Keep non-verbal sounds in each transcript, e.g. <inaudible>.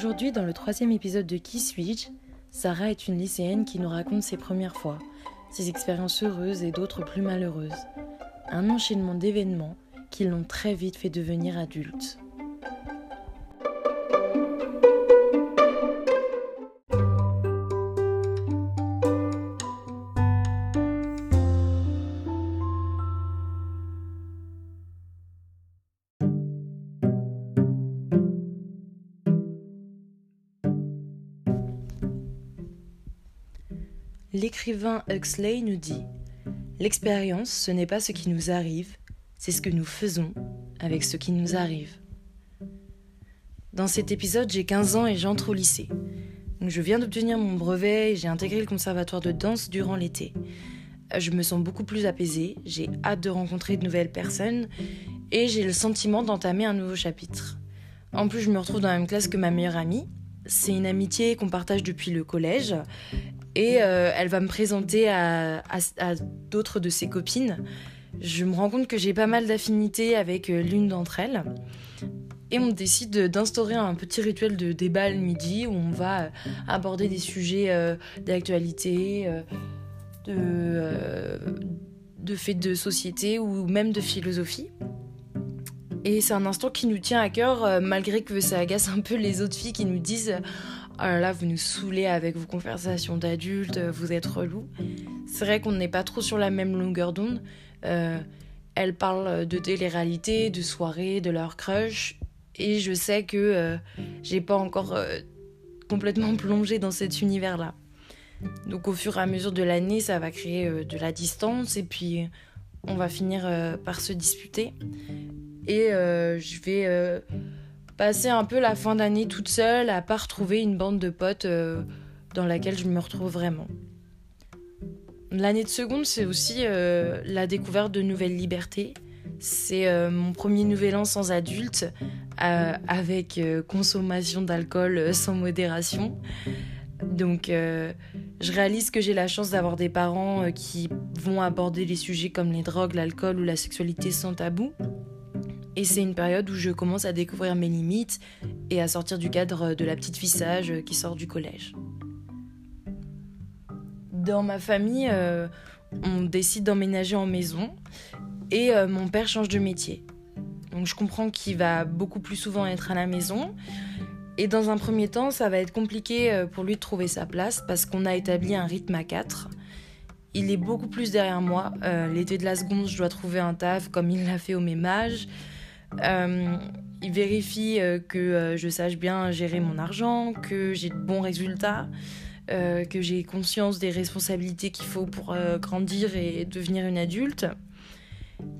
Aujourd'hui, dans le troisième épisode de Qui suis-je Sarah est une lycéenne qui nous raconte ses premières fois, ses expériences heureuses et d'autres plus malheureuses. Un enchaînement d'événements qui l'ont très vite fait devenir adulte. L'écrivain Huxley nous dit L'expérience, ce n'est pas ce qui nous arrive, c'est ce que nous faisons avec ce qui nous arrive. Dans cet épisode, j'ai 15 ans et j'entre au lycée. je viens d'obtenir mon brevet et j'ai intégré le conservatoire de danse durant l'été. Je me sens beaucoup plus apaisée, j'ai hâte de rencontrer de nouvelles personnes et j'ai le sentiment d'entamer un nouveau chapitre. En plus, je me retrouve dans la même classe que ma meilleure amie. C'est une amitié qu'on partage depuis le collège et euh, elle va me présenter à, d'autres de ses copines. Je me rends compte que j'ai pas mal d'affinités avec euh, l'une d'entre elles. Et on décide d'instaurer un petit rituel de débat le midi où on va euh, aborder des sujets d'actualité, de, de faits de société ou même de philosophie. Et c'est un instant qui nous tient à cœur, malgré que ça agace un peu les autres filles qui nous disent oh là là, vous nous saoulez avec vos conversations d'adultes, vous êtes relou. C'est vrai qu'on n'est pas trop sur la même longueur d'onde. Euh, elles parlent de télé-réalité, de soirées, de leur crush. Et je sais que euh, j'ai pas encore euh, complètement plongé dans cet univers-là. Donc au fur et à mesure de l'année, ça va créer de la distance et puis on va finir par se disputer. Et je vais passer un peu la fin d'année toute seule, à pas retrouver une bande de potes euh, dans laquelle je me retrouve vraiment. L'année de seconde, c'est aussi euh, la découverte de nouvelles libertés. C'est euh, mon premier nouvel an sans adulte, avec consommation d'alcool sans modération. Donc, je réalise que j'ai la chance d'avoir des parents qui vont aborder les sujets comme les drogues, l'alcool ou la sexualité sans tabou. Et c'est une période où je commence à découvrir mes limites et à sortir du cadre de la petite fille sage qui sort du collège. Dans ma famille, euh, on décide d'emménager en maison et euh, mon père change de métier. Donc je comprends qu'il va beaucoup plus souvent être à la maison. Et dans un premier temps, ça va être compliqué euh, pour lui de trouver sa place parce qu'on a établi un rythme à quatre. Il est beaucoup plus derrière moi. L'été de la seconde, je dois trouver un taf comme il l'a fait au même âge. Euh, il vérifie euh, que euh, je sache bien gérer mon argent, que j'ai de bons résultats, que j'ai conscience des responsabilités qu'il faut pour grandir et devenir une adulte.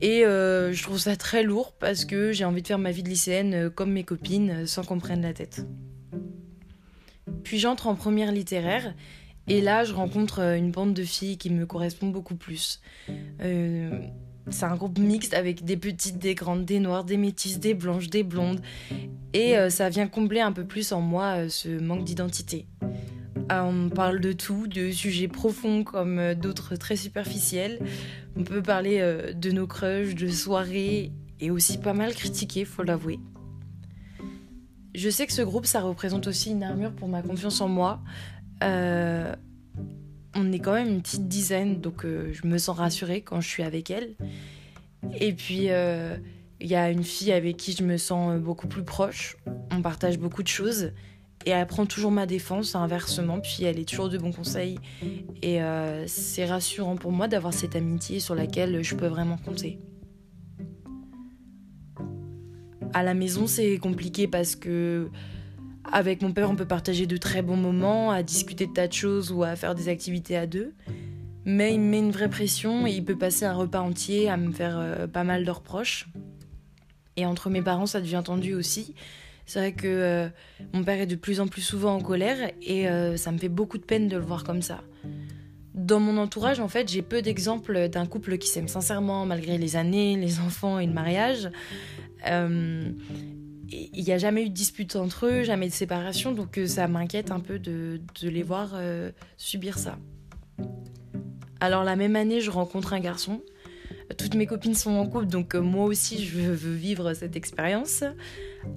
Et je trouve ça très lourd parce que j'ai envie de faire ma vie de lycéenne comme mes copines sans qu'on prenne la tête. Puis j'entre en première littéraire et là je rencontre une bande de filles qui me correspond beaucoup plus. C'est un groupe mixte avec des petites, des grandes, des noires, des métisses, des blanches, des blondes. Et euh, ça vient combler un peu plus en moi euh, ce manque d'identité. Euh, on parle de tout, de sujets profonds comme d'autres très superficiels. On peut parler de nos crushs, de soirées et aussi pas mal critiquer, faut l'avouer. Je sais que ce groupe, ça représente aussi une armure pour ma confiance en moi on est quand même une petite dizaine, donc euh, je me sens rassurée quand je suis avec elle. Et puis, euh, il y a une fille avec qui je me sens beaucoup plus proche. On partage beaucoup de choses. Et elle prend toujours ma défense, inversement, puis elle est toujours de bons conseils. Et euh, c'est rassurant pour moi d'avoir cette amitié sur laquelle je peux vraiment compter. À la maison, c'est compliqué parce que avec mon père, on peut partager de très bons moments, à discuter de tas de choses ou à faire des activités à deux. Mais il me met une vraie pression et il peut passer un repas entier à me faire euh, pas mal de reproches. Et entre mes parents, ça devient tendu aussi. C'est vrai que euh, mon père est de plus en plus souvent en colère et euh, ça me fait beaucoup de peine de le voir comme ça. Dans mon entourage, en fait, j'ai peu d'exemples d'un couple qui s'aime sincèrement malgré les années, les <laughs> enfants et le mariage il n'y a jamais eu de dispute entre eux, jamais de séparation, donc euh, ça m'inquiète un peu de, les voir euh, subir ça. Alors la même année, je rencontre un garçon. Toutes mes copines sont en couple, donc euh, moi aussi je veux vivre cette expérience.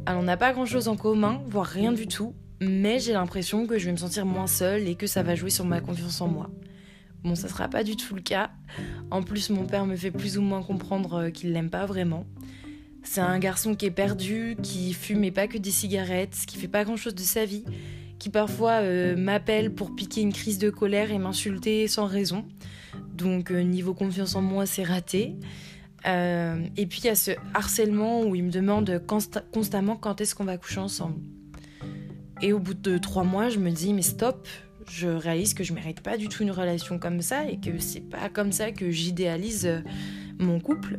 Alors on n'a pas grand-chose en commun, voire rien du tout, mais j'ai l'impression que je vais me sentir moins seule et que ça va jouer sur ma confiance en moi. Bon, ça sera pas du tout le cas. En plus, mon père me fait plus ou moins comprendre qu'il l'aime pas vraiment. C'est un garçon qui est perdu, qui fume pas que des cigarettes, qui fait pas grand chose de sa vie, qui parfois euh, m'appelle pour piquer une crise de colère et m'insulter sans raison. Donc, euh, niveau confiance en moi, c'est raté. et puis, il y a ce harcèlement où il me demande constamment quand est-ce qu'on va coucher ensemble. Et au bout de trois mois, je me dis, mais stop, je réalise que je mérite pas du tout une relation comme ça et que c'est pas comme ça que j'idéalise euh, mon couple.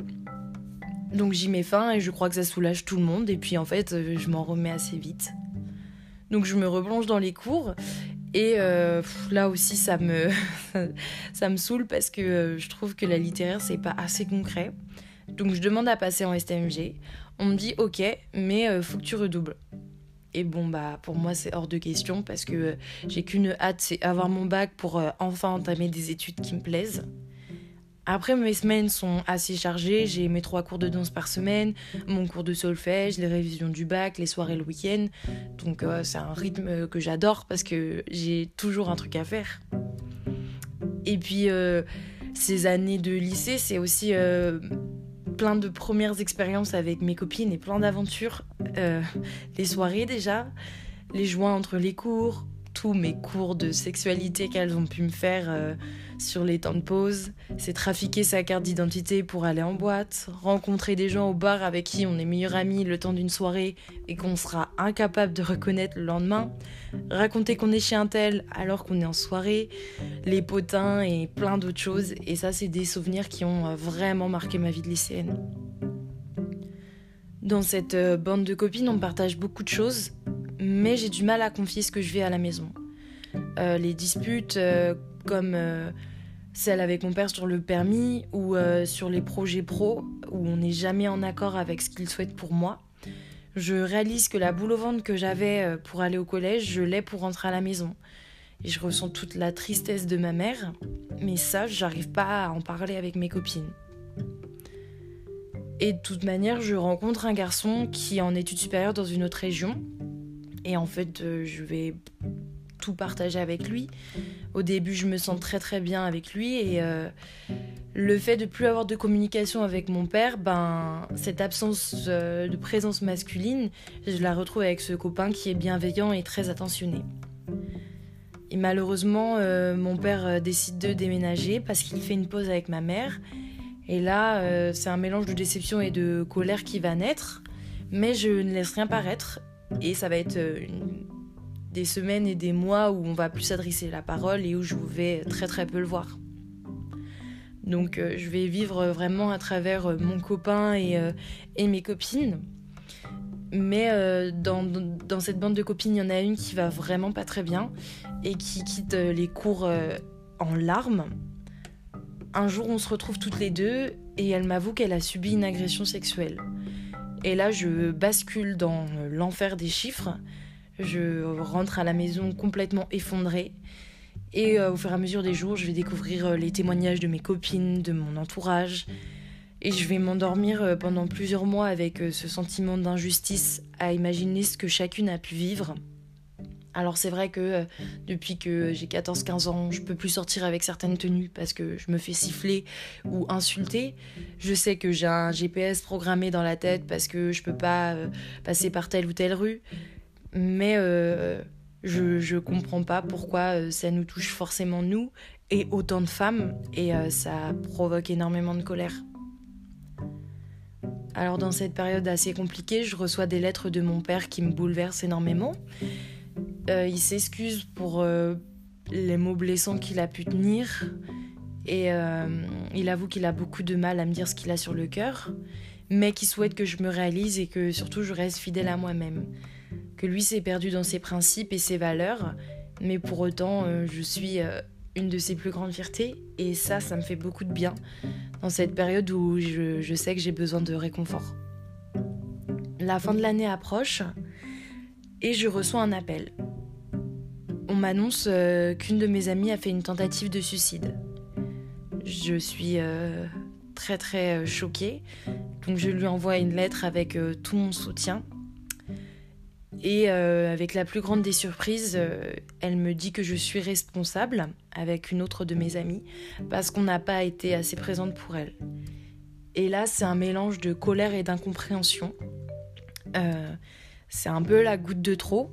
Donc j'y mets fin et je crois que ça soulage tout le monde et puis en fait euh, je m'en remets assez vite. Donc je me replonge dans les cours et euh, là aussi ça me <laughs> ça me saoule parce que je trouve que la littéraire c'est pas assez concret. Donc je demande à passer en STMG. On me dit ok mais faut que tu redoubles. Et bon, bah, pour moi, c'est hors de question parce que euh, j'ai qu'une hâte, c'est avoir mon bac pour euh, enfin entamer des études qui me plaisent. Après, mes semaines sont assez chargées. J'ai mes trois cours de danse par semaine, mon cours de solfège, les révisions du bac, les soirées le week-end. Donc, euh, c'est un rythme que j'adore parce que j'ai toujours un truc à faire. Et puis, ces années de lycée, c'est aussi plein de premières expériences avec mes copines et plein d'aventures. Euh, les soirées déjà, les joints entre les cours, tous mes cours de sexualité qu'elles ont pu me faire euh, sur les temps de pause. C'est trafiquer sa carte d'identité pour aller en boîte, rencontrer des gens au bar avec qui on est meilleurs amis le temps d'une soirée et qu'on sera incapable de reconnaître le lendemain, raconter qu'on est chez un tel alors qu'on est en soirée, les potins et plein d'autres choses. Et ça, c'est des souvenirs qui ont euh, vraiment marqué ma vie de lycéenne. Dans cette euh, bande de copines, on partage beaucoup de choses, mais j'ai du mal à confier ce que je vis à la maison. Euh, les disputes euh, comme euh, celle avec mon père sur le permis ou sur les projets pro où on n'est jamais en accord avec ce qu'il souhaite pour moi. Je réalise que la boule au ventre que j'avais pour aller au collège, je l'ai pour rentrer à la maison. Et je ressens toute la tristesse de ma mère, mais ça, j'arrive pas à en parler avec mes copines. Et de toute manière, je rencontre un garçon qui est en études supérieures dans une autre région, et en fait, euh, je vais tout partager avec lui. Au début, je me sens très très bien avec lui et euh, le fait de plus avoir de communication avec mon père, ben cette absence euh, de présence masculine, je la retrouve avec ce copain qui est bienveillant et très attentionné. Et malheureusement, mon père décide de déménager parce qu'il fait une pause avec ma mère. Et là, c'est un mélange de déception et de colère qui va naître. Mais je ne laisse rien paraître et ça va être euh, des semaines et des mois où on va plus adresser la parole et où je vais très très peu le voir. Donc euh, je vais vivre vraiment à travers euh, mon copain et, et mes copines. Mais dans, dans, cette bande de copines, il y en a une qui va vraiment pas très bien et qui quitte les cours en larmes. Un jour, on se retrouve toutes les deux et elle m'avoue qu'elle a subi une agression sexuelle. Et là, je bascule dans l'enfer des chiffres. Je rentre à la maison complètement effondrée. Et euh, au fur et à mesure des jours, je vais découvrir euh, les témoignages de mes copines, de mon entourage. Et je vais m'endormir euh, pendant plusieurs mois avec ce sentiment d'injustice à imaginer ce que chacune a pu vivre. Alors c'est vrai que euh, depuis que j'ai 14-15 ans, je peux plus sortir avec certaines tenues parce que je me fais siffler ou insulter. Je sais que j'ai un GPS programmé dans la tête parce que je peux pas euh, passer par telle ou telle rue. Mais euh, je, je comprends pas pourquoi ça nous touche forcément nous et autant de femmes et ça provoque énormément de colère. Alors dans cette période assez compliquée, je reçois des lettres de mon père qui me bouleversent énormément. Euh, il s'excuse pour euh, les mots blessants qu'il a pu tenir. Et euh, il avoue qu'il a beaucoup de mal à me dire ce qu'il a sur le cœur, mais qu'il souhaite que je me réalise et que surtout je reste fidèle à moi-même. Que lui s'est perdu dans ses principes et ses valeurs, mais pour autant je suis une de ses plus grandes fiertés et ça, ça me fait beaucoup de bien dans cette période où je sais que j'ai besoin de réconfort. La fin de l'année approche et je reçois un appel. On m'annonce euh, qu'une de mes amies a fait une tentative de suicide. Je suis euh, très très euh, choquée, donc je lui envoie une lettre avec tout mon soutien. Et avec la plus grande des surprises, elle me dit que je suis responsable avec une autre de mes amies parce qu'on n'a pas été assez présente pour elle. Et là, c'est un mélange de colère et d'incompréhension. Euh, c'est un peu la goutte de trop.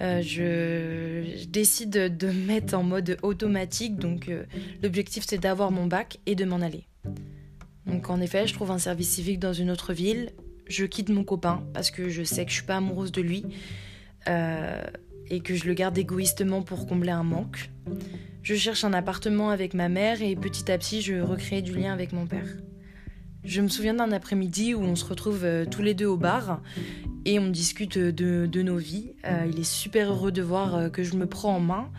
je, décide de me mettre en mode automatique, donc l'objectif c'est d'avoir mon bac et de m'en aller. Donc en effet, je trouve un service civique dans une autre ville je quitte mon copain parce que je sais que je suis pas amoureuse de lui euh, et que je le garde égoïstement pour combler un manque. Je cherche un appartement avec ma mère et petit à petit je recrée du lien avec mon père. Je me souviens d'un après-midi où on se retrouve euh, tous les deux au bar et on discute de, nos vies. Euh, il est super heureux de voir que je me prends en main.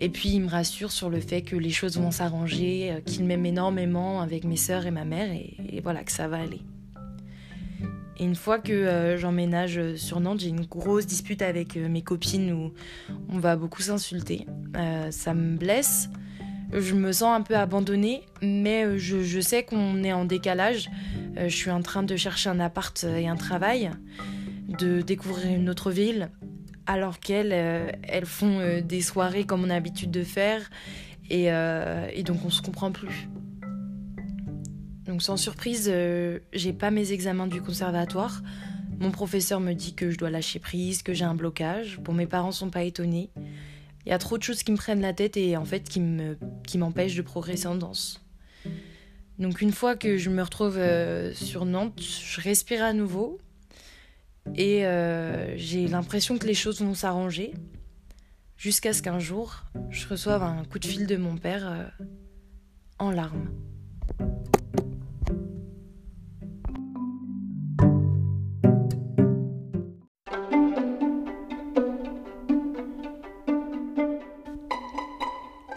Et puis il me rassure sur le fait que les choses vont s'arranger, qu'il m'aime énormément avec mes sœurs et ma mère et voilà que ça va aller. Et une fois que euh, j'emménage sur Nantes, j'ai une grosse dispute avec euh, mes copines où on va beaucoup s'insulter. Euh, ça me blesse. Je me sens un peu abandonnée, mais je, sais qu'on est en décalage. je suis en train de chercher un appart et un travail, de découvrir une autre ville, alors qu'elles, elles font des soirées comme on a l'habitude de faire, et, donc on se comprend plus. Donc sans surprise, euh, j'ai pas mes examens du conservatoire. Mon professeur me dit que je dois lâcher prise, que j'ai un blocage. Bon, mes parents sont pas étonnés. Il y a trop de choses qui me prennent la tête et en fait qui me qui m'empêchent de progresser en danse. Donc une fois que je me retrouve euh, sur Nantes, je respire à nouveau et euh, j'ai l'impression que les choses vont s'arranger jusqu'à ce qu'un jour, je reçoive un coup de fil de mon père en larmes.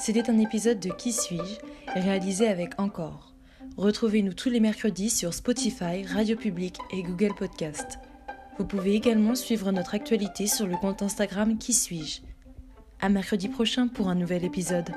C'était un épisode de Qui suis-je réalisé avec Encore. Retrouvez-nous tous les mercredis sur Spotify, Radio Public et Google Podcast. Vous pouvez également suivre notre actualité sur le compte Instagram Qui suis-je. À mercredi prochain pour un nouvel épisode.